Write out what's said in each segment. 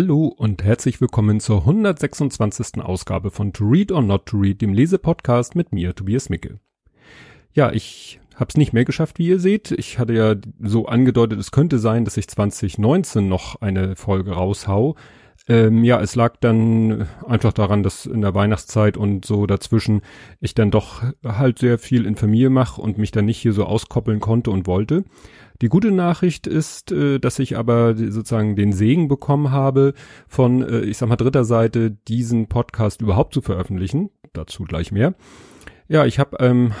Hallo und herzlich willkommen zur 126. Ausgabe von To Read or Not to Read, dem Lesepodcast mit mir, Tobias Micke. Ja, ich hab's nicht mehr geschafft, wie ihr seht. Ich hatte ja so angedeutet, es könnte sein, dass ich 2019 noch eine Folge raushau. Ähm, ja, es lag dann einfach daran, dass in der Weihnachtszeit und so dazwischen ich dann doch halt sehr viel in Familie mache und mich dann nicht hier so auskoppeln konnte und wollte. Die gute Nachricht ist, äh, dass ich aber sozusagen den Segen bekommen habe, von, äh, ich sag mal, dritter Seite diesen Podcast überhaupt zu veröffentlichen. Dazu gleich mehr. Ja, ich habe ähm,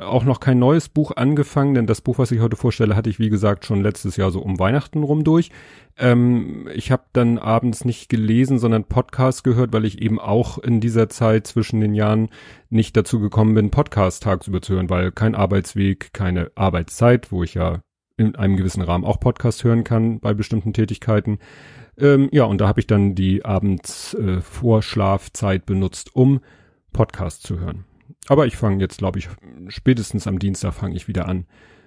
auch noch kein neues Buch angefangen, denn das Buch, was ich heute vorstelle, hatte ich, wie gesagt, schon letztes Jahr so um Weihnachten rum durch. Ähm, ich habe dann abends nicht gelesen, sondern Podcast gehört, weil ich eben auch in dieser Zeit zwischen den Jahren nicht dazu gekommen bin, Podcast tagsüber zu hören, weil kein Arbeitsweg, keine Arbeitszeit, wo ich ja in einem gewissen Rahmen auch Podcast hören kann bei bestimmten Tätigkeiten. Ähm, ja, und da habe ich dann die abends äh, Vorschlafzeit benutzt, um Podcast zu hören. Aber ich fange jetzt, glaube ich, spätestens am Dienstag fange ich wieder an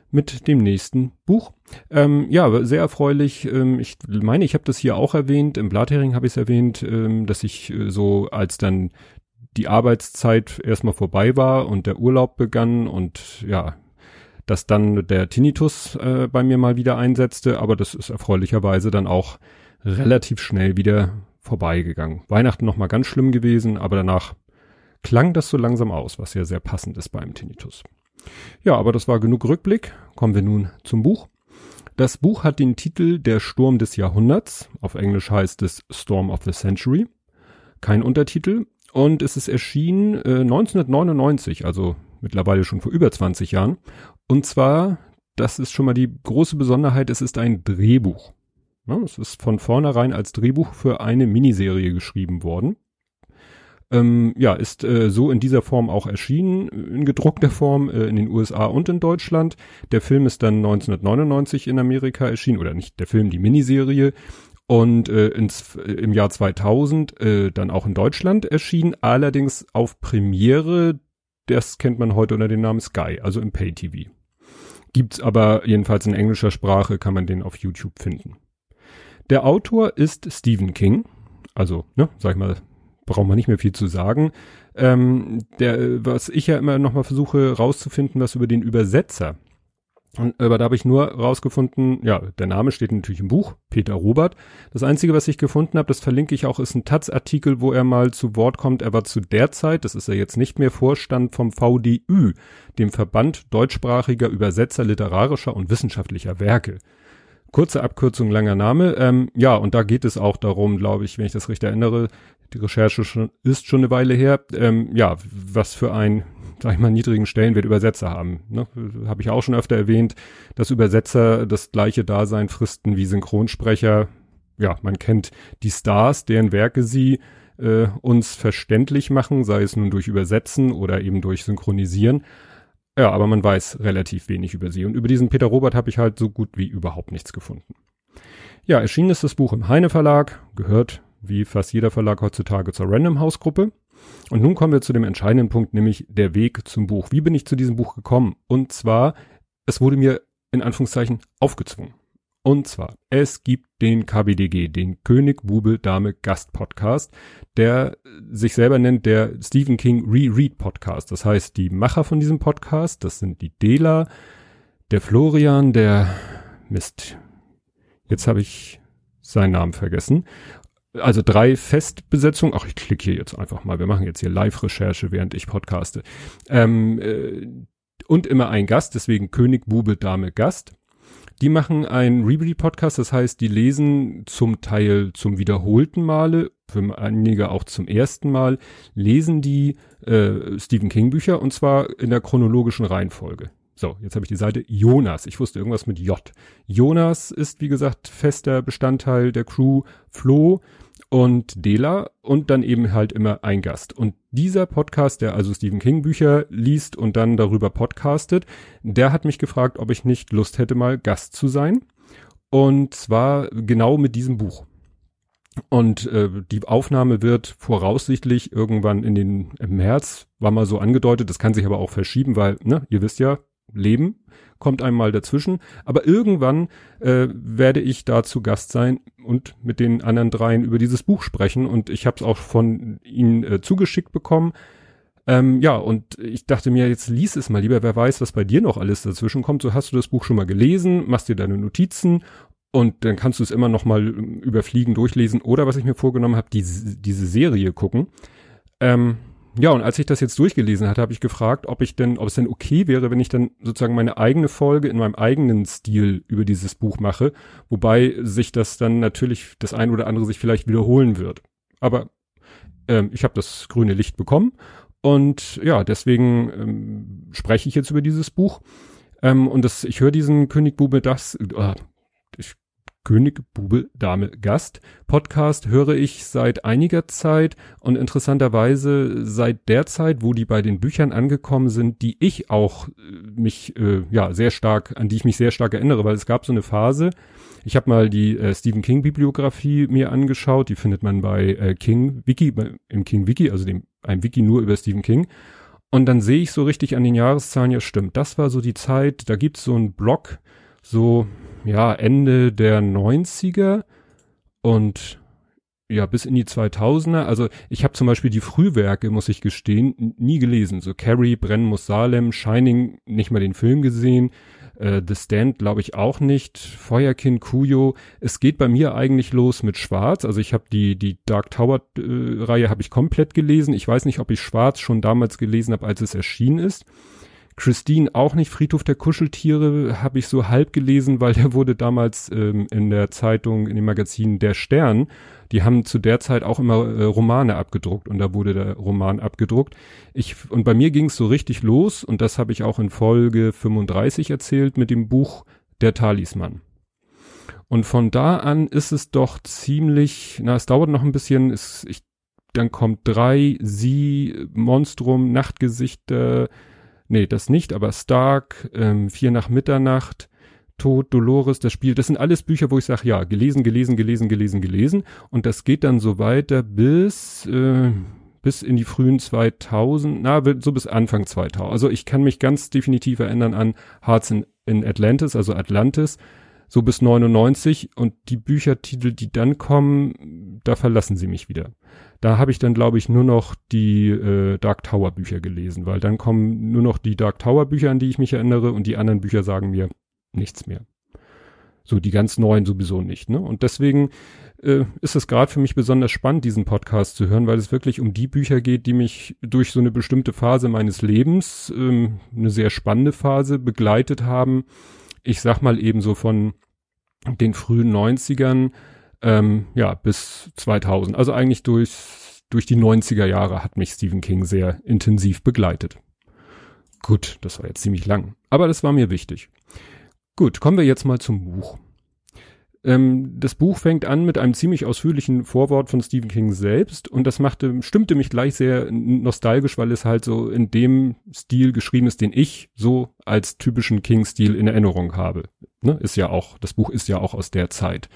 mit dem nächsten Buch. Ähm, ja, sehr erfreulich. Ähm, ich meine, ich habe das hier auch erwähnt. Im Blathering habe ich es erwähnt, ähm, dass ich äh, so als dann die Arbeitszeit erstmal vorbei war und der Urlaub begann und ja, dass dann der Tinnitus äh, bei mir mal wieder einsetzte, aber das ist erfreulicherweise dann auch relativ schnell wieder vorbeigegangen. Weihnachten noch mal ganz schlimm gewesen, aber danach klang das so langsam aus, was ja sehr passend ist beim Tinnitus. Ja, aber das war genug Rückblick. Kommen wir nun zum Buch. Das Buch hat den Titel Der Sturm des Jahrhunderts. Auf Englisch heißt es Storm of the Century. Kein Untertitel. Und es ist erschienen äh, 1999, also mittlerweile schon vor über 20 Jahren. Und zwar, das ist schon mal die große Besonderheit, es ist ein Drehbuch. Ja, es ist von vornherein als Drehbuch für eine Miniserie geschrieben worden. Ähm, ja, ist äh, so in dieser Form auch erschienen, in gedruckter Form äh, in den USA und in Deutschland. Der Film ist dann 1999 in Amerika erschienen, oder nicht der Film, die Miniserie. Und äh, ins, äh, im Jahr 2000 äh, dann auch in Deutschland erschienen, allerdings auf Premiere das kennt man heute unter dem Namen Sky, also im Pay-TV. Gibt's aber jedenfalls in englischer Sprache, kann man den auf YouTube finden. Der Autor ist Stephen King, also, ne, sag ich mal, braucht man nicht mehr viel zu sagen. Ähm, der, was ich ja immer noch mal versuche rauszufinden, was über den Übersetzer und, aber da habe ich nur rausgefunden, ja, der Name steht natürlich im Buch, Peter Robert. Das Einzige, was ich gefunden habe, das verlinke ich auch, ist ein Taz-Artikel, wo er mal zu Wort kommt. Er war zu der Zeit, das ist er jetzt nicht mehr, Vorstand vom VDÜ, dem Verband deutschsprachiger Übersetzer literarischer und wissenschaftlicher Werke. Kurze Abkürzung, langer Name. Ähm, ja, und da geht es auch darum, glaube ich, wenn ich das richtig erinnere, die Recherche schon, ist schon eine Weile her, ähm, ja, was für ein sag ich mal, niedrigen Stellenwert Übersetzer haben. Ne? Habe ich auch schon öfter erwähnt, dass Übersetzer das gleiche Dasein fristen wie Synchronsprecher. Ja, man kennt die Stars, deren Werke sie äh, uns verständlich machen, sei es nun durch Übersetzen oder eben durch Synchronisieren. Ja, aber man weiß relativ wenig über sie. Und über diesen Peter Robert habe ich halt so gut wie überhaupt nichts gefunden. Ja, erschienen ist das Buch im Heine Verlag, gehört wie fast jeder Verlag heutzutage zur Random House Gruppe. Und nun kommen wir zu dem entscheidenden Punkt, nämlich der Weg zum Buch. Wie bin ich zu diesem Buch gekommen? Und zwar, es wurde mir in Anführungszeichen aufgezwungen. Und zwar, es gibt den KBDG, den König, Bube, Dame, Gast Podcast, der sich selber nennt der Stephen King Reread Podcast. Das heißt, die Macher von diesem Podcast, das sind die Dela, der Florian, der Mist. Jetzt habe ich seinen Namen vergessen also drei Festbesetzungen. Ach, ich klicke hier jetzt einfach mal. Wir machen jetzt hier Live-Recherche, während ich podcaste. Ähm, äh, und immer ein Gast, deswegen König, Bube, Dame, Gast. Die machen einen Reread-Podcast, das heißt, die lesen zum Teil zum wiederholten Male, für einige auch zum ersten Mal, lesen die äh, Stephen King-Bücher und zwar in der chronologischen Reihenfolge. So, jetzt habe ich die Seite Jonas. Ich wusste irgendwas mit J. Jonas ist, wie gesagt, fester Bestandteil der Crew. Flo und Dela und dann eben halt immer ein Gast. Und dieser Podcast, der also Stephen King Bücher liest und dann darüber podcastet, der hat mich gefragt, ob ich nicht Lust hätte, mal Gast zu sein. Und zwar genau mit diesem Buch. Und äh, die Aufnahme wird voraussichtlich irgendwann in den im März, war mal so angedeutet, das kann sich aber auch verschieben, weil, ne, ihr wisst ja, Leben kommt einmal dazwischen. Aber irgendwann äh, werde ich da zu Gast sein und mit den anderen dreien über dieses Buch sprechen. Und ich habe es auch von ihnen äh, zugeschickt bekommen. Ähm, ja, und ich dachte mir, jetzt lies es mal lieber, wer weiß, was bei dir noch alles dazwischen kommt. So hast du das Buch schon mal gelesen, machst dir deine Notizen und dann kannst du es immer noch mal ähm, überfliegen, durchlesen oder was ich mir vorgenommen habe, diese, diese Serie gucken. Ähm, ja, und als ich das jetzt durchgelesen hatte, habe ich gefragt, ob ich denn, ob es denn okay wäre, wenn ich dann sozusagen meine eigene Folge in meinem eigenen Stil über dieses Buch mache, wobei sich das dann natürlich das ein oder andere sich vielleicht wiederholen wird. Aber ähm, ich habe das grüne Licht bekommen und ja, deswegen ähm, spreche ich jetzt über dieses Buch. Ähm, und das, ich höre diesen König Bube das, äh, König, Bube, Dame, Gast Podcast höre ich seit einiger Zeit und interessanterweise seit der Zeit, wo die bei den Büchern angekommen sind, die ich auch äh, mich äh, ja sehr stark, an die ich mich sehr stark erinnere, weil es gab so eine Phase. Ich habe mal die äh, Stephen King Bibliografie mir angeschaut, die findet man bei äh, King Wiki, im King Wiki, also dem einem Wiki nur über Stephen King. Und dann sehe ich so richtig an den Jahreszahlen, ja stimmt, das war so die Zeit, da gibt's so einen Blog, so ja, Ende der 90er und ja, bis in die 2000er. Also ich habe zum Beispiel die Frühwerke, muss ich gestehen, nie gelesen. So Carrie, Brennen muss Salem, Shining, nicht mal den Film gesehen. Äh, The Stand glaube ich auch nicht. Feuerkind, Kuyo. Es geht bei mir eigentlich los mit Schwarz. Also ich habe die die Dark Tower äh, Reihe habe ich komplett gelesen. Ich weiß nicht, ob ich Schwarz schon damals gelesen habe, als es erschienen ist. Christine auch nicht. Friedhof der Kuscheltiere habe ich so halb gelesen, weil der wurde damals ähm, in der Zeitung, in dem Magazin Der Stern. Die haben zu der Zeit auch immer äh, Romane abgedruckt und da wurde der Roman abgedruckt. Ich und bei mir ging es so richtig los und das habe ich auch in Folge 35 erzählt mit dem Buch Der Talisman. Und von da an ist es doch ziemlich, na, es dauert noch ein bisschen, es, ich, dann kommt drei, sie, Monstrum, Nachtgesichter, nee, das nicht, aber Stark, ähm, Vier nach Mitternacht, Tod, Dolores, das Spiel, das sind alles Bücher, wo ich sage, ja, gelesen, gelesen, gelesen, gelesen, gelesen. Und das geht dann so weiter bis, äh, bis in die frühen 2000, na, so bis Anfang 2000. Also ich kann mich ganz definitiv erinnern an Hearts in, in Atlantis, also Atlantis, so bis 99 und die Büchertitel, die dann kommen, da verlassen sie mich wieder. Da habe ich dann, glaube ich, nur noch die äh, Dark Tower Bücher gelesen, weil dann kommen nur noch die Dark Tower Bücher, an die ich mich erinnere, und die anderen Bücher sagen mir nichts mehr. So die ganz neuen sowieso nicht. Ne? Und deswegen äh, ist es gerade für mich besonders spannend, diesen Podcast zu hören, weil es wirklich um die Bücher geht, die mich durch so eine bestimmte Phase meines Lebens, ähm, eine sehr spannende Phase, begleitet haben. Ich sag mal eben so von den frühen 90ern ähm, ja, bis 2000. Also eigentlich durch, durch die 90er Jahre hat mich Stephen King sehr intensiv begleitet. Gut, das war jetzt ziemlich lang, aber das war mir wichtig. Gut, kommen wir jetzt mal zum Buch. Ähm, das Buch fängt an mit einem ziemlich ausführlichen Vorwort von Stephen King selbst und das machte, stimmte mich gleich sehr nostalgisch, weil es halt so in dem Stil geschrieben ist, den ich so als typischen King-Stil in Erinnerung habe. Ne? Ist ja auch, das Buch ist ja auch aus der Zeit.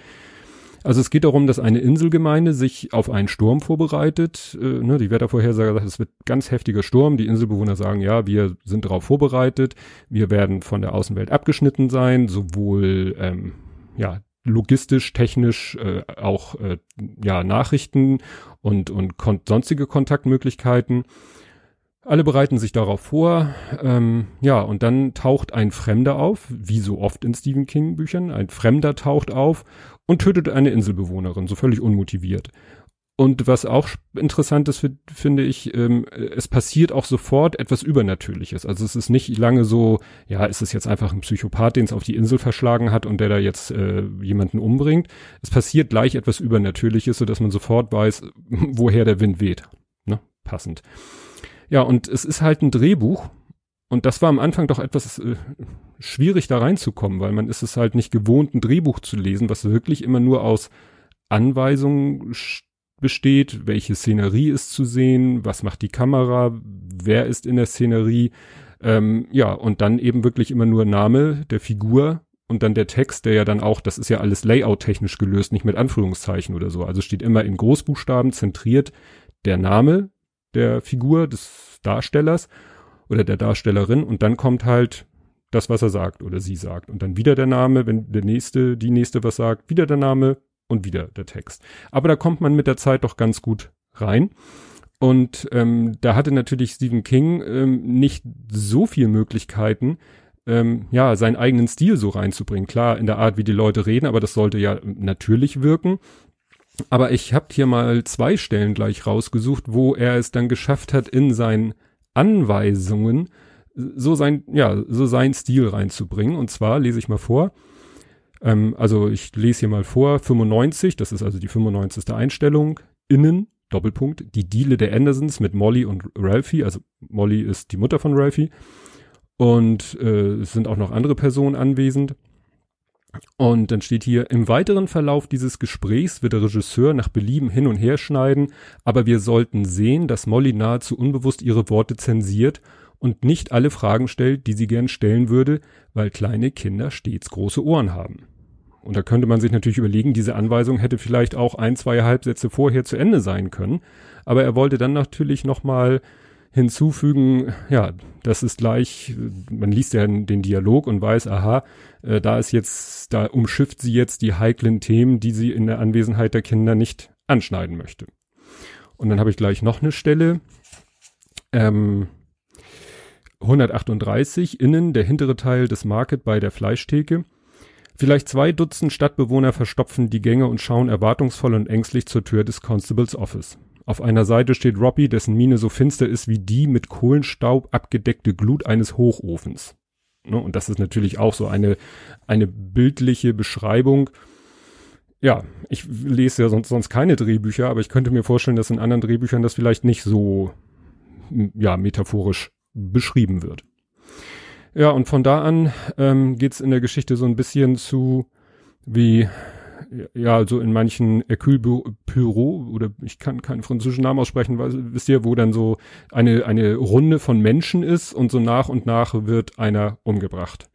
Also es geht darum, dass eine Inselgemeinde sich auf einen Sturm vorbereitet. Äh, ne, die Wettervorhersage sagt, es wird ganz heftiger Sturm. Die Inselbewohner sagen, ja, wir sind darauf vorbereitet. Wir werden von der Außenwelt abgeschnitten sein, sowohl ähm, ja logistisch, technisch, äh, auch äh, ja Nachrichten und und kon sonstige Kontaktmöglichkeiten. Alle bereiten sich darauf vor, ähm, ja, und dann taucht ein Fremder auf, wie so oft in Stephen King Büchern. Ein Fremder taucht auf und tötet eine Inselbewohnerin, so völlig unmotiviert. Und was auch interessant ist, finde ich, ähm, es passiert auch sofort etwas Übernatürliches. Also es ist nicht lange so, ja, ist es jetzt einfach ein Psychopath, den es auf die Insel verschlagen hat und der da jetzt äh, jemanden umbringt. Es passiert gleich etwas Übernatürliches, so dass man sofort weiß, woher der Wind weht. Ne? Passend. Ja, und es ist halt ein Drehbuch. Und das war am Anfang doch etwas äh, schwierig da reinzukommen, weil man ist es halt nicht gewohnt, ein Drehbuch zu lesen, was wirklich immer nur aus Anweisungen besteht, welche Szenerie ist zu sehen, was macht die Kamera, wer ist in der Szenerie, ähm, ja, und dann eben wirklich immer nur Name der Figur und dann der Text, der ja dann auch, das ist ja alles layout-technisch gelöst, nicht mit Anführungszeichen oder so. Also steht immer in Großbuchstaben zentriert der Name der Figur, des Darstellers oder der Darstellerin und dann kommt halt das, was er sagt oder sie sagt. Und dann wieder der Name, wenn der nächste, die nächste was sagt, wieder der Name und wieder der Text. Aber da kommt man mit der Zeit doch ganz gut rein. Und ähm, da hatte natürlich Stephen King ähm, nicht so viel Möglichkeiten, ähm, ja, seinen eigenen Stil so reinzubringen. Klar, in der Art, wie die Leute reden, aber das sollte ja natürlich wirken. Aber ich habe hier mal zwei Stellen gleich rausgesucht, wo er es dann geschafft hat, in seinen Anweisungen so sein, ja, so seinen Stil reinzubringen. Und zwar lese ich mal vor. Ähm, also ich lese hier mal vor, 95, das ist also die 95. Einstellung, innen, Doppelpunkt, die Diele der Andersons mit Molly und Ralphie, also Molly ist die Mutter von Ralphie. Und äh, es sind auch noch andere Personen anwesend. Und dann steht hier, im weiteren Verlauf dieses Gesprächs wird der Regisseur nach Belieben hin und her schneiden, aber wir sollten sehen, dass Molly nahezu unbewusst ihre Worte zensiert und nicht alle Fragen stellt, die sie gern stellen würde, weil kleine Kinder stets große Ohren haben. Und da könnte man sich natürlich überlegen, diese Anweisung hätte vielleicht auch ein, zwei Halbsätze vorher zu Ende sein können. Aber er wollte dann natürlich nochmal hinzufügen, ja, das ist gleich, man liest ja den Dialog und weiß, aha, äh, da ist jetzt, da umschifft sie jetzt die heiklen Themen, die sie in der Anwesenheit der Kinder nicht anschneiden möchte. Und dann habe ich gleich noch eine Stelle, ähm, 138 innen der hintere Teil des Market bei der Fleischtheke. Vielleicht zwei Dutzend Stadtbewohner verstopfen die Gänge und schauen erwartungsvoll und ängstlich zur Tür des Constables Office. Auf einer Seite steht Robbie, dessen Miene so finster ist wie die mit Kohlenstaub abgedeckte Glut eines Hochofens. Ne, und das ist natürlich auch so eine, eine bildliche Beschreibung. Ja, ich lese ja sonst, sonst keine Drehbücher, aber ich könnte mir vorstellen, dass in anderen Drehbüchern das vielleicht nicht so, ja, metaphorisch beschrieben wird. Ja, und von da an ähm, geht in der Geschichte so ein bisschen zu, wie ja, so in manchen Hercule Poirot oder ich kann keinen französischen Namen aussprechen, weil, wisst ihr, wo dann so eine, eine Runde von Menschen ist und so nach und nach wird einer umgebracht.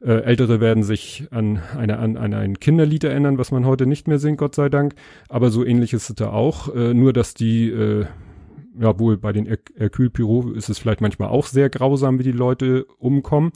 Äh, Ältere werden sich an, eine, an, an ein Kinderlied erinnern, was man heute nicht mehr singt, Gott sei Dank. Aber so ähnlich ist es da auch. Äh, nur, dass die äh, ja wohl bei den Hercule ist es vielleicht manchmal auch sehr grausam, wie die Leute umkommen.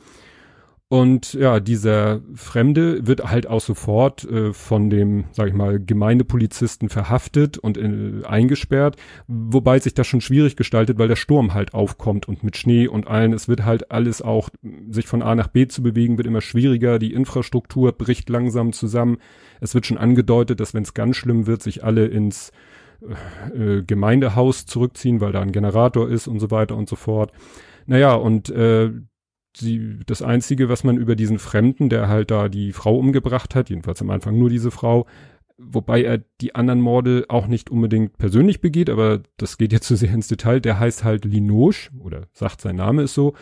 Und ja, dieser Fremde wird halt auch sofort äh, von dem, sag ich mal, Gemeindepolizisten verhaftet und äh, eingesperrt, wobei sich das schon schwierig gestaltet, weil der Sturm halt aufkommt und mit Schnee und allen, es wird halt alles auch, sich von A nach B zu bewegen, wird immer schwieriger, die Infrastruktur bricht langsam zusammen. Es wird schon angedeutet, dass wenn es ganz schlimm wird, sich alle ins äh, Gemeindehaus zurückziehen, weil da ein Generator ist und so weiter und so fort. Naja, und äh, sie, das Einzige, was man über diesen Fremden, der halt da die Frau umgebracht hat, jedenfalls am Anfang nur diese Frau, wobei er die anderen Morde auch nicht unbedingt persönlich begeht, aber das geht jetzt zu sehr ins Detail, der heißt halt Linoche oder sagt sein Name ist so.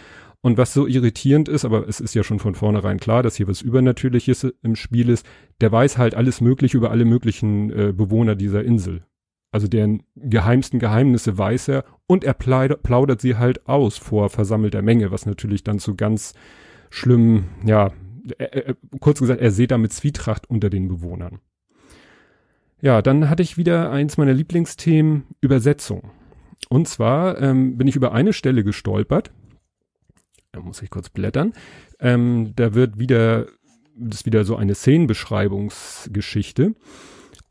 Und was so irritierend ist, aber es ist ja schon von vornherein klar, dass hier was Übernatürliches im Spiel ist, der weiß halt alles Mögliche über alle möglichen äh, Bewohner dieser Insel. Also deren geheimsten Geheimnisse weiß er und er plaudert sie halt aus vor versammelter Menge, was natürlich dann zu ganz schlimmen, ja, er, er, kurz gesagt, er sieht damit Zwietracht unter den Bewohnern. Ja, dann hatte ich wieder eins meiner Lieblingsthemen, Übersetzung. Und zwar ähm, bin ich über eine Stelle gestolpert. Da muss ich kurz blättern. Ähm, da wird wieder, das ist wieder so eine Szenenbeschreibungsgeschichte.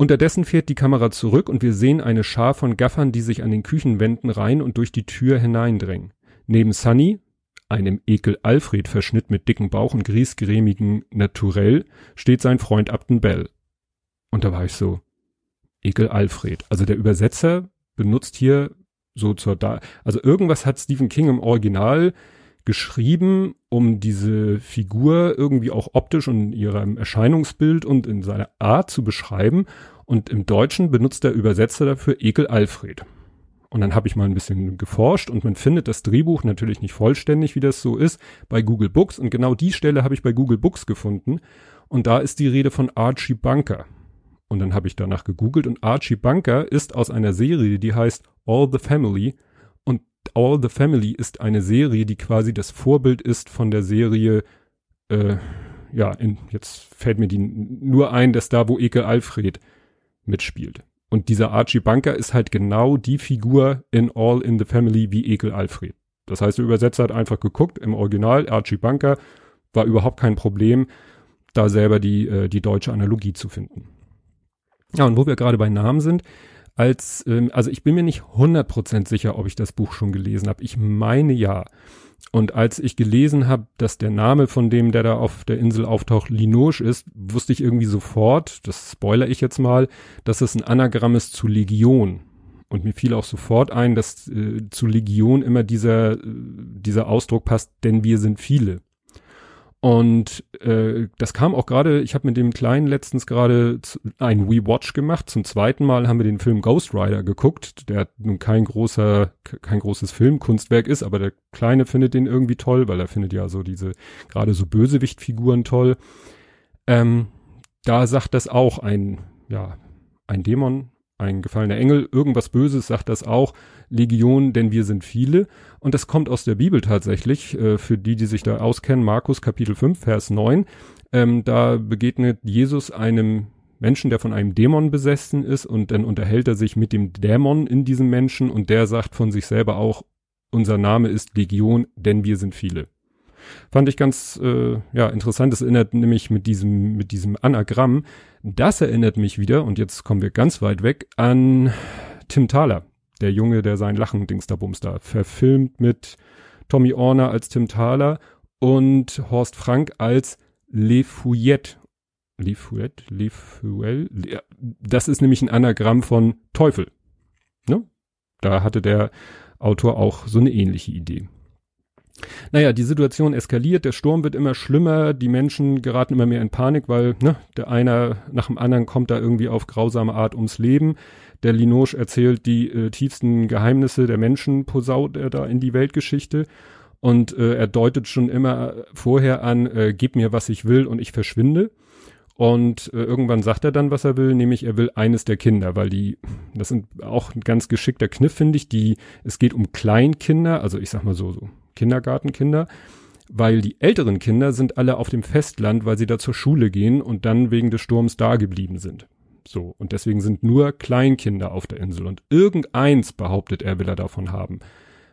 Unterdessen fährt die Kamera zurück und wir sehen eine Schar von Gaffern, die sich an den Küchenwänden rein und durch die Tür hineindrängen. Neben Sunny, einem Ekel Alfred Verschnitt mit dicken Bauch und griesgrämigen Naturell, steht sein Freund Upton Bell. Und da war ich so, Ekel Alfred. Also der Übersetzer benutzt hier so zur da, also irgendwas hat Stephen King im Original geschrieben, um diese Figur irgendwie auch optisch und in ihrem Erscheinungsbild und in seiner Art zu beschreiben. Und im Deutschen benutzt der Übersetzer dafür Ekel Alfred. Und dann habe ich mal ein bisschen geforscht und man findet das Drehbuch natürlich nicht vollständig, wie das so ist, bei Google Books. Und genau die Stelle habe ich bei Google Books gefunden. Und da ist die Rede von Archie Bunker. Und dann habe ich danach gegoogelt und Archie Bunker ist aus einer Serie, die heißt All the Family All the Family ist eine Serie, die quasi das Vorbild ist von der Serie, äh, ja, in, jetzt fällt mir die nur ein, dass da, wo Ekel Alfred mitspielt. Und dieser Archie Bunker ist halt genau die Figur in All in the Family wie Ekel Alfred. Das heißt, der Übersetzer hat einfach geguckt, im Original Archie Bunker, war überhaupt kein Problem, da selber die, äh, die deutsche Analogie zu finden. Ja, und wo wir gerade bei Namen sind, als, ähm, also ich bin mir nicht 100% sicher, ob ich das Buch schon gelesen habe. Ich meine ja. Und als ich gelesen habe, dass der Name von dem, der da auf der Insel auftaucht, Linoche ist, wusste ich irgendwie sofort, das spoiler ich jetzt mal, dass es ein Anagramm ist zu Legion. Und mir fiel auch sofort ein, dass äh, zu Legion immer dieser, äh, dieser Ausdruck passt, denn wir sind viele. Und äh, das kam auch gerade, ich habe mit dem Kleinen letztens gerade ein We-Watch gemacht. Zum zweiten Mal haben wir den Film Ghost Rider geguckt, der nun kein großer, kein großes Filmkunstwerk ist, aber der Kleine findet den irgendwie toll, weil er findet ja so diese, gerade so Bösewichtfiguren toll. Ähm, da sagt das auch ein, ja, ein Dämon, ein gefallener Engel, irgendwas Böses sagt das auch, Legion, denn wir sind viele. Und das kommt aus der Bibel tatsächlich, äh, für die, die sich da auskennen, Markus Kapitel 5, Vers 9. Ähm, da begegnet Jesus einem Menschen, der von einem Dämon besessen ist und dann unterhält er sich mit dem Dämon in diesem Menschen und der sagt von sich selber auch, unser Name ist Legion, denn wir sind viele. Fand ich ganz äh, ja interessant. Das erinnert nämlich mit diesem mit diesem Anagramm. Das erinnert mich wieder und jetzt kommen wir ganz weit weg an Tim Thaler, der Junge, der sein Lachen Dings da Bums da verfilmt mit Tommy Orner als Tim Thaler und Horst Frank als Le Fouillette. Le Fouillette, Le Fouel. Das ist nämlich ein Anagramm von Teufel. Ne? Da hatte der Autor auch so eine ähnliche Idee. Naja, die Situation eskaliert, der Sturm wird immer schlimmer, die Menschen geraten immer mehr in Panik, weil ne, der einer nach dem anderen kommt da irgendwie auf grausame Art ums Leben. Der Linoche erzählt die äh, tiefsten Geheimnisse der Menschen, posaut er da in die Weltgeschichte. Und äh, er deutet schon immer vorher an, äh, gib mir, was ich will und ich verschwinde. Und äh, irgendwann sagt er dann, was er will, nämlich er will eines der Kinder, weil die, das sind auch ein ganz geschickter Kniff, finde ich, die, es geht um Kleinkinder, also ich sag mal so, so Kindergartenkinder, weil die älteren Kinder sind alle auf dem Festland, weil sie da zur Schule gehen und dann wegen des Sturms da geblieben sind. So, und deswegen sind nur Kleinkinder auf der Insel und irgendeins, behauptet er, will er davon haben.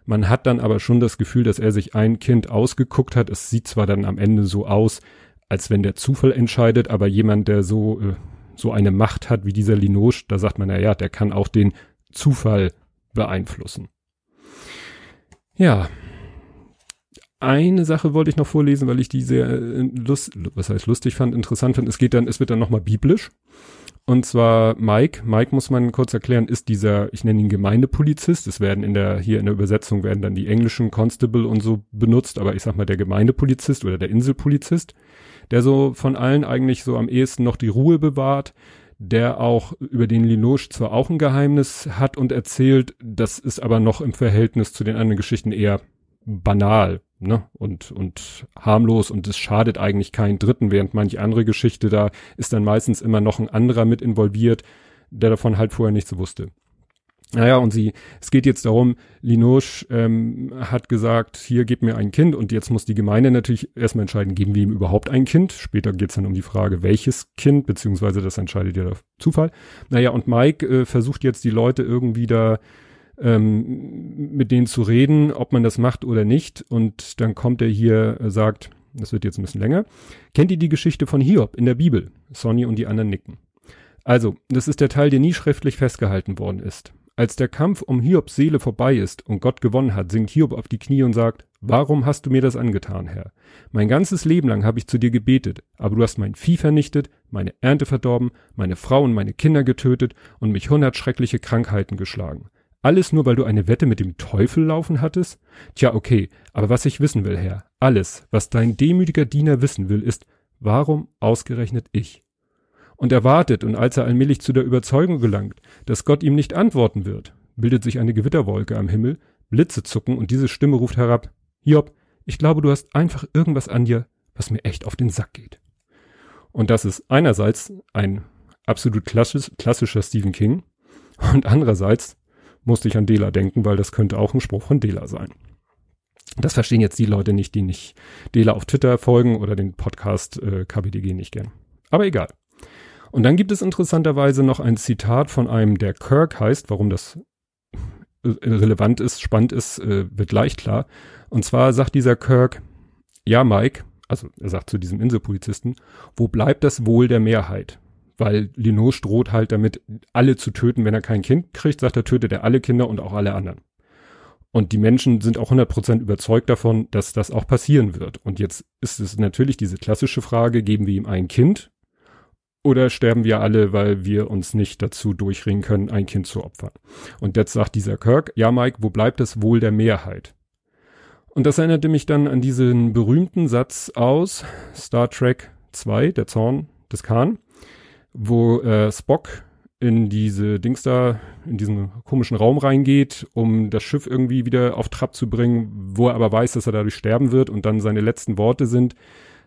Man hat dann aber schon das Gefühl, dass er sich ein Kind ausgeguckt hat. Es sieht zwar dann am Ende so aus, als wenn der Zufall entscheidet, aber jemand, der so, äh, so eine Macht hat wie dieser Linoche, da sagt man, na ja, der kann auch den Zufall beeinflussen. Ja, eine Sache wollte ich noch vorlesen, weil ich die sehr äh, lust, was heißt lustig fand, interessant fand. Es geht dann, es wird dann nochmal biblisch. Und zwar Mike. Mike muss man kurz erklären, ist dieser, ich nenne ihn Gemeindepolizist. Es werden in der, hier in der Übersetzung werden dann die englischen Constable und so benutzt, aber ich sag mal der Gemeindepolizist oder der Inselpolizist, der so von allen eigentlich so am ehesten noch die Ruhe bewahrt, der auch über den Linoche zwar auch ein Geheimnis hat und erzählt, das ist aber noch im Verhältnis zu den anderen Geschichten eher banal ne? und, und harmlos und es schadet eigentlich keinen Dritten, während manche andere Geschichte, da ist dann meistens immer noch ein anderer mit involviert, der davon halt vorher nichts wusste. Naja, und sie, es geht jetzt darum, Linoche ähm, hat gesagt, hier gib mir ein Kind und jetzt muss die Gemeinde natürlich erstmal entscheiden, geben wir ihm überhaupt ein Kind. Später geht's dann um die Frage, welches Kind, beziehungsweise das entscheidet ja der Zufall. Naja, und Mike äh, versucht jetzt die Leute irgendwie da ähm, mit denen zu reden, ob man das macht oder nicht. Und dann kommt er hier, äh, sagt, das wird jetzt ein bisschen länger. Kennt ihr die Geschichte von Hiob in der Bibel? Sonny und die anderen nicken. Also, das ist der Teil, der nie schriftlich festgehalten worden ist. Als der Kampf um Hiobs Seele vorbei ist und Gott gewonnen hat, sinkt Hiob auf die Knie und sagt, Warum hast du mir das angetan, Herr? Mein ganzes Leben lang habe ich zu dir gebetet, aber du hast mein Vieh vernichtet, meine Ernte verdorben, meine Frau und meine Kinder getötet und mich hundert schreckliche Krankheiten geschlagen. Alles nur, weil du eine Wette mit dem Teufel laufen hattest? Tja, okay, aber was ich wissen will, Herr, alles, was dein demütiger Diener wissen will, ist, warum ausgerechnet ich? Und er wartet, und als er allmählich zu der Überzeugung gelangt, dass Gott ihm nicht antworten wird, bildet sich eine Gewitterwolke am Himmel, Blitze zucken und diese Stimme ruft herab, Hiob, ich glaube, du hast einfach irgendwas an dir, was mir echt auf den Sack geht. Und das ist einerseits ein absolut klassisch, klassischer Stephen King und andererseits musste ich an Dela denken, weil das könnte auch ein Spruch von Dela sein. Das verstehen jetzt die Leute nicht, die nicht Dela auf Twitter folgen oder den Podcast äh, KBDG nicht gern. Aber egal. Und dann gibt es interessanterweise noch ein Zitat von einem, der Kirk heißt, warum das äh, relevant ist, spannend ist, äh, wird leicht klar. Und zwar sagt dieser Kirk, ja, Mike, also er sagt zu diesem Inselpolizisten, wo bleibt das Wohl der Mehrheit? Weil Linoche droht halt damit, alle zu töten, wenn er kein Kind kriegt, sagt er, tötet er alle Kinder und auch alle anderen. Und die Menschen sind auch 100% überzeugt davon, dass das auch passieren wird. Und jetzt ist es natürlich diese klassische Frage, geben wir ihm ein Kind oder sterben wir alle, weil wir uns nicht dazu durchringen können, ein Kind zu opfern? Und jetzt sagt dieser Kirk, ja Mike, wo bleibt das Wohl der Mehrheit? Und das erinnerte mich dann an diesen berühmten Satz aus Star Trek 2, der Zorn des Khan, wo äh, Spock in diese Dings da, in diesen komischen Raum reingeht, um das Schiff irgendwie wieder auf Trab zu bringen, wo er aber weiß, dass er dadurch sterben wird und dann seine letzten Worte sind,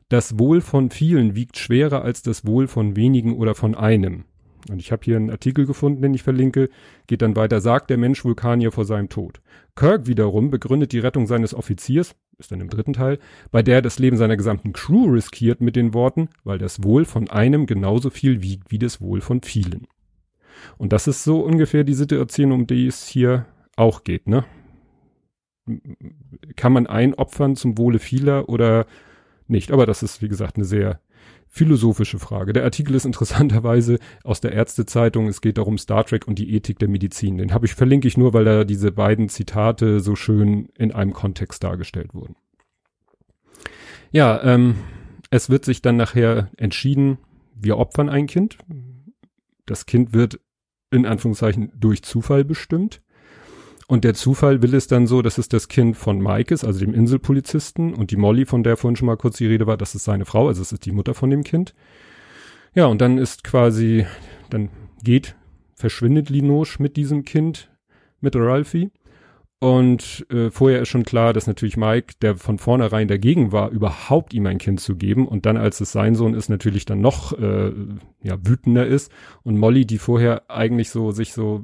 das Wohl von vielen wiegt schwerer als das Wohl von wenigen oder von einem. Und ich habe hier einen Artikel gefunden, den ich verlinke, geht dann weiter, sagt der Mensch Vulkanier vor seinem Tod. Kirk wiederum begründet die Rettung seines Offiziers, ist dann im dritten Teil, bei der er das Leben seiner gesamten Crew riskiert mit den Worten, weil das Wohl von einem genauso viel wiegt wie das Wohl von vielen. Und das ist so ungefähr die Situation, um die es hier auch geht, ne? Kann man einopfern zum Wohle vieler oder nicht? Aber das ist, wie gesagt, eine sehr philosophische Frage. Der Artikel ist interessanterweise aus der Ärztezeitung. Es geht darum Star Trek und die Ethik der Medizin. Den habe ich verlinke ich nur, weil da diese beiden Zitate so schön in einem Kontext dargestellt wurden. Ja, ähm, es wird sich dann nachher entschieden, wir opfern ein Kind. Das Kind wird in Anführungszeichen durch Zufall bestimmt. Und der Zufall will es dann so, dass es das Kind von Mike ist, also dem Inselpolizisten, und die Molly, von der vorhin schon mal kurz die Rede war, das ist seine Frau, also es ist die Mutter von dem Kind. Ja, und dann ist quasi, dann geht, verschwindet Linoche mit diesem Kind, mit Ralphie. Und äh, vorher ist schon klar, dass natürlich Mike, der von vornherein dagegen war, überhaupt ihm ein Kind zu geben und dann, als es sein Sohn ist, natürlich dann noch äh, ja, wütender ist. Und Molly, die vorher eigentlich so sich so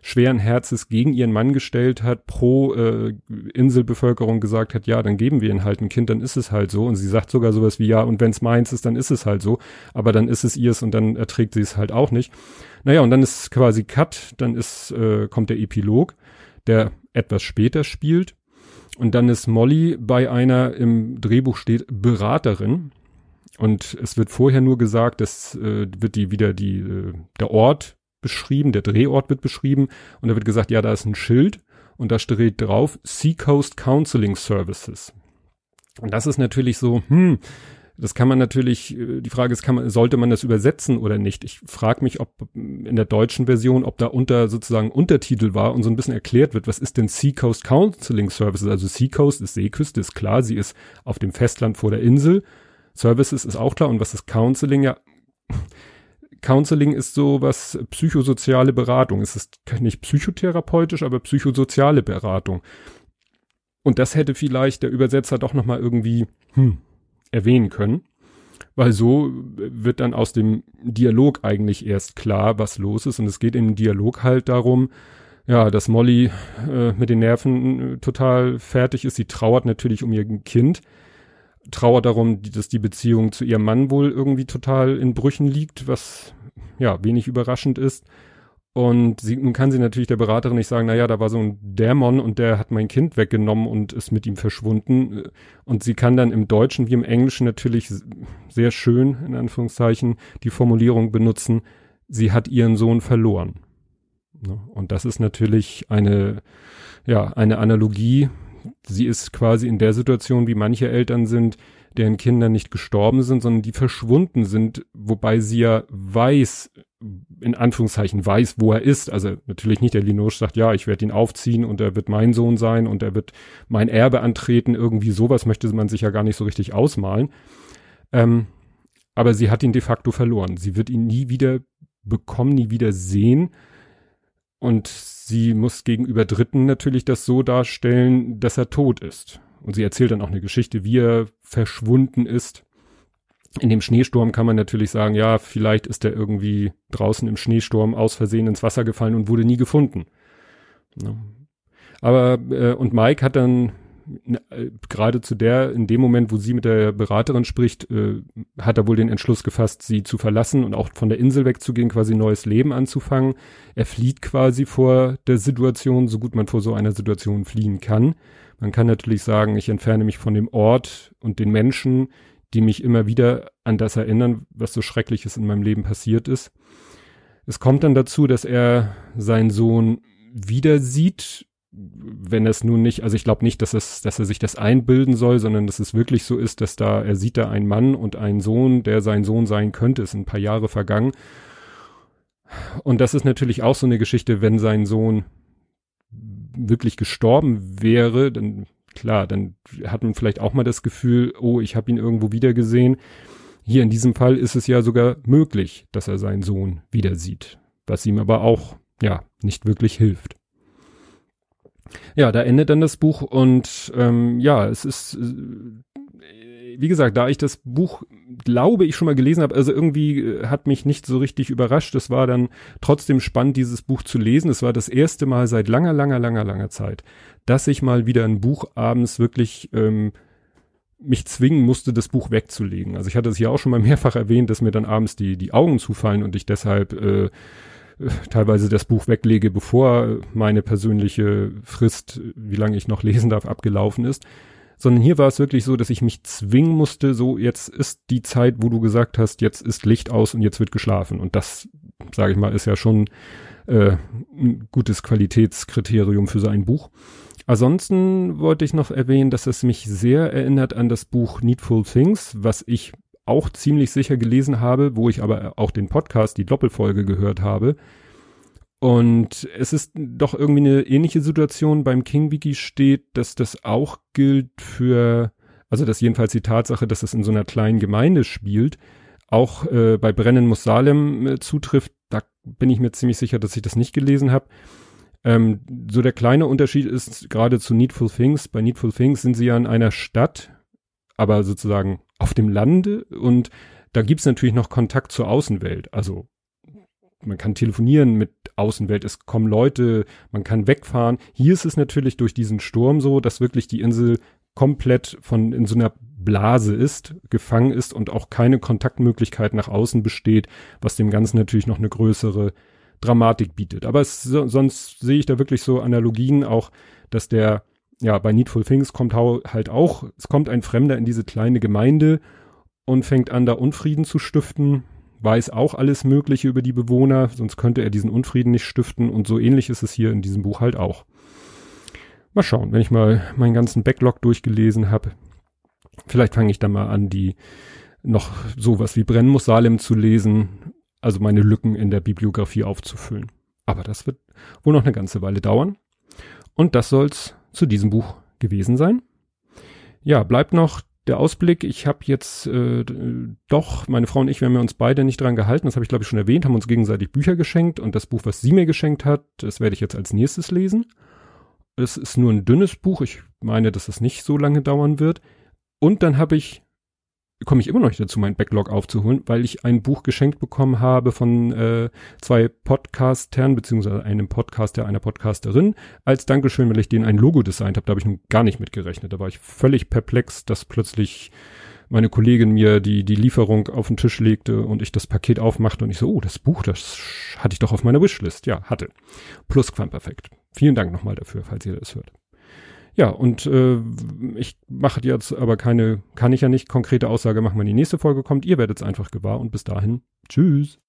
schweren Herzens gegen ihren Mann gestellt hat, pro äh, Inselbevölkerung gesagt hat, ja, dann geben wir ihm halt ein Kind, dann ist es halt so. Und sie sagt sogar sowas wie, ja, und wenn es meins ist, dann ist es halt so. Aber dann ist es ihrs und dann erträgt sie es halt auch nicht. Naja, und dann ist quasi Cut, dann ist, äh, kommt der Epilog der etwas später spielt. Und dann ist Molly bei einer im Drehbuch steht Beraterin. Und es wird vorher nur gesagt, dass äh, wird die wieder die äh, der Ort beschrieben, der Drehort wird beschrieben und da wird gesagt, ja, da ist ein Schild und da steht drauf Seacoast Counseling Services. Und das ist natürlich so, hm, das kann man natürlich, äh, die Frage ist, kann man, sollte man das übersetzen oder nicht? Ich frage mich, ob in der deutschen Version, ob da unter sozusagen Untertitel war und so ein bisschen erklärt wird, was ist denn Seacoast Counseling Services? Also Seacoast ist Seeküste, ist klar, sie ist auf dem Festland vor der Insel. Services ist auch klar. Und was ist Counseling? Ja, Counseling ist so was psychosoziale Beratung. Es ist nicht psychotherapeutisch, aber psychosoziale Beratung. Und das hätte vielleicht der Übersetzer doch nochmal irgendwie, hm, erwähnen können. Weil so wird dann aus dem Dialog eigentlich erst klar, was los ist. Und es geht im Dialog halt darum, ja, dass Molly äh, mit den Nerven äh, total fertig ist. Sie trauert natürlich um ihr Kind, trauert darum, dass die Beziehung zu ihrem Mann wohl irgendwie total in Brüchen liegt, was ja wenig überraschend ist. Und sie, nun kann sie natürlich der Beraterin nicht sagen, naja, da war so ein Dämon und der hat mein Kind weggenommen und ist mit ihm verschwunden. Und sie kann dann im Deutschen wie im Englischen natürlich sehr schön, in Anführungszeichen, die Formulierung benutzen, sie hat ihren Sohn verloren. Ne? Und das ist natürlich eine, ja, eine Analogie. Sie ist quasi in der Situation, wie manche Eltern sind, deren Kinder nicht gestorben sind, sondern die verschwunden sind, wobei sie ja weiß, in Anführungszeichen weiß, wo er ist. Also natürlich nicht der Linoche sagt, ja, ich werde ihn aufziehen und er wird mein Sohn sein und er wird mein Erbe antreten. Irgendwie sowas möchte man sich ja gar nicht so richtig ausmalen. Ähm, aber sie hat ihn de facto verloren. Sie wird ihn nie wieder bekommen, nie wieder sehen. Und sie muss gegenüber Dritten natürlich das so darstellen, dass er tot ist. Und sie erzählt dann auch eine Geschichte, wie er verschwunden ist in dem Schneesturm kann man natürlich sagen, ja, vielleicht ist er irgendwie draußen im Schneesturm aus Versehen ins Wasser gefallen und wurde nie gefunden. Ja. Aber äh, und Mike hat dann äh, gerade zu der, in dem Moment, wo sie mit der Beraterin spricht, äh, hat er wohl den Entschluss gefasst, sie zu verlassen und auch von der Insel wegzugehen, quasi neues Leben anzufangen. Er flieht quasi vor der Situation, so gut man vor so einer Situation fliehen kann. Man kann natürlich sagen, ich entferne mich von dem Ort und den Menschen, die mich immer wieder an das erinnern, was so Schreckliches in meinem Leben passiert ist. Es kommt dann dazu, dass er seinen Sohn wieder sieht, wenn es nun nicht, also ich glaube nicht, dass es, dass er sich das einbilden soll, sondern dass es wirklich so ist, dass da, er sieht da einen Mann und einen Sohn, der sein Sohn sein könnte, ist ein paar Jahre vergangen. Und das ist natürlich auch so eine Geschichte, wenn sein Sohn wirklich gestorben wäre, dann klar, dann hat man vielleicht auch mal das Gefühl, oh, ich habe ihn irgendwo wieder gesehen. Hier in diesem Fall ist es ja sogar möglich, dass er seinen Sohn wieder sieht, was ihm aber auch ja nicht wirklich hilft. Ja, da endet dann das Buch und ähm, ja, es ist, äh, wie gesagt, da ich das Buch, glaube ich, schon mal gelesen habe, also irgendwie äh, hat mich nicht so richtig überrascht. Es war dann trotzdem spannend, dieses Buch zu lesen. Es war das erste Mal seit langer, langer, langer, langer Zeit, dass ich mal wieder ein Buch abends wirklich ähm, mich zwingen musste, das Buch wegzulegen. Also ich hatte es hier auch schon mal mehrfach erwähnt, dass mir dann abends die, die Augen zufallen und ich deshalb äh, teilweise das Buch weglege, bevor meine persönliche Frist, wie lange ich noch lesen darf, abgelaufen ist. Sondern hier war es wirklich so, dass ich mich zwingen musste, so jetzt ist die Zeit, wo du gesagt hast, jetzt ist Licht aus und jetzt wird geschlafen. Und das, sage ich mal, ist ja schon äh, ein gutes Qualitätskriterium für so ein Buch. Ansonsten wollte ich noch erwähnen, dass es mich sehr erinnert an das Buch Needful Things, was ich auch ziemlich sicher gelesen habe, wo ich aber auch den Podcast, die Doppelfolge gehört habe. Und es ist doch irgendwie eine ähnliche Situation. Beim King Wiki steht, dass das auch gilt für, also dass jedenfalls die Tatsache, dass es in so einer kleinen Gemeinde spielt, auch äh, bei Brennen muss Salem äh, zutrifft. Da bin ich mir ziemlich sicher, dass ich das nicht gelesen habe. Ähm, so der kleine Unterschied ist gerade zu Needful Things. Bei Needful Things sind sie ja in einer Stadt, aber sozusagen auf dem Lande und da gibt's natürlich noch Kontakt zur Außenwelt. Also man kann telefonieren mit Außenwelt, es kommen Leute, man kann wegfahren. Hier ist es natürlich durch diesen Sturm so, dass wirklich die Insel komplett von in so einer Blase ist, gefangen ist und auch keine Kontaktmöglichkeit nach außen besteht, was dem Ganzen natürlich noch eine größere Dramatik bietet. Aber es, sonst sehe ich da wirklich so Analogien auch, dass der ja, bei Needful Things kommt halt auch, es kommt ein Fremder in diese kleine Gemeinde und fängt an, da Unfrieden zu stiften, weiß auch alles Mögliche über die Bewohner, sonst könnte er diesen Unfrieden nicht stiften und so ähnlich ist es hier in diesem Buch halt auch. Mal schauen, wenn ich mal meinen ganzen Backlog durchgelesen habe, vielleicht fange ich dann mal an, die noch sowas wie Brennen muss Salem zu lesen, also meine Lücken in der Bibliografie aufzufüllen. Aber das wird wohl noch eine ganze Weile dauern. Und das soll's zu diesem Buch gewesen sein. Ja, bleibt noch der Ausblick. Ich habe jetzt äh, doch, meine Frau und ich, wir haben uns beide nicht dran gehalten, das habe ich glaube ich schon erwähnt, haben uns gegenseitig Bücher geschenkt und das Buch, was sie mir geschenkt hat, das werde ich jetzt als nächstes lesen. Es ist nur ein dünnes Buch, ich meine, dass es nicht so lange dauern wird. Und dann habe ich komme ich immer noch nicht dazu, mein Backlog aufzuholen, weil ich ein Buch geschenkt bekommen habe von äh, zwei Podcastern, beziehungsweise einem Podcaster, einer Podcasterin, als Dankeschön, weil ich denen ein Logo designt habe. Da habe ich nun gar nicht mit gerechnet. Da war ich völlig perplex, dass plötzlich meine Kollegin mir die, die Lieferung auf den Tisch legte und ich das Paket aufmachte und ich so, oh, das Buch, das hatte ich doch auf meiner Wishlist. Ja, hatte. Plus Quamperfekt. Vielen Dank nochmal dafür, falls ihr das hört. Ja, und äh, ich mache jetzt aber keine, kann ich ja nicht konkrete Aussage machen, wenn die nächste Folge kommt. Ihr werdet es einfach gewahr und bis dahin, tschüss.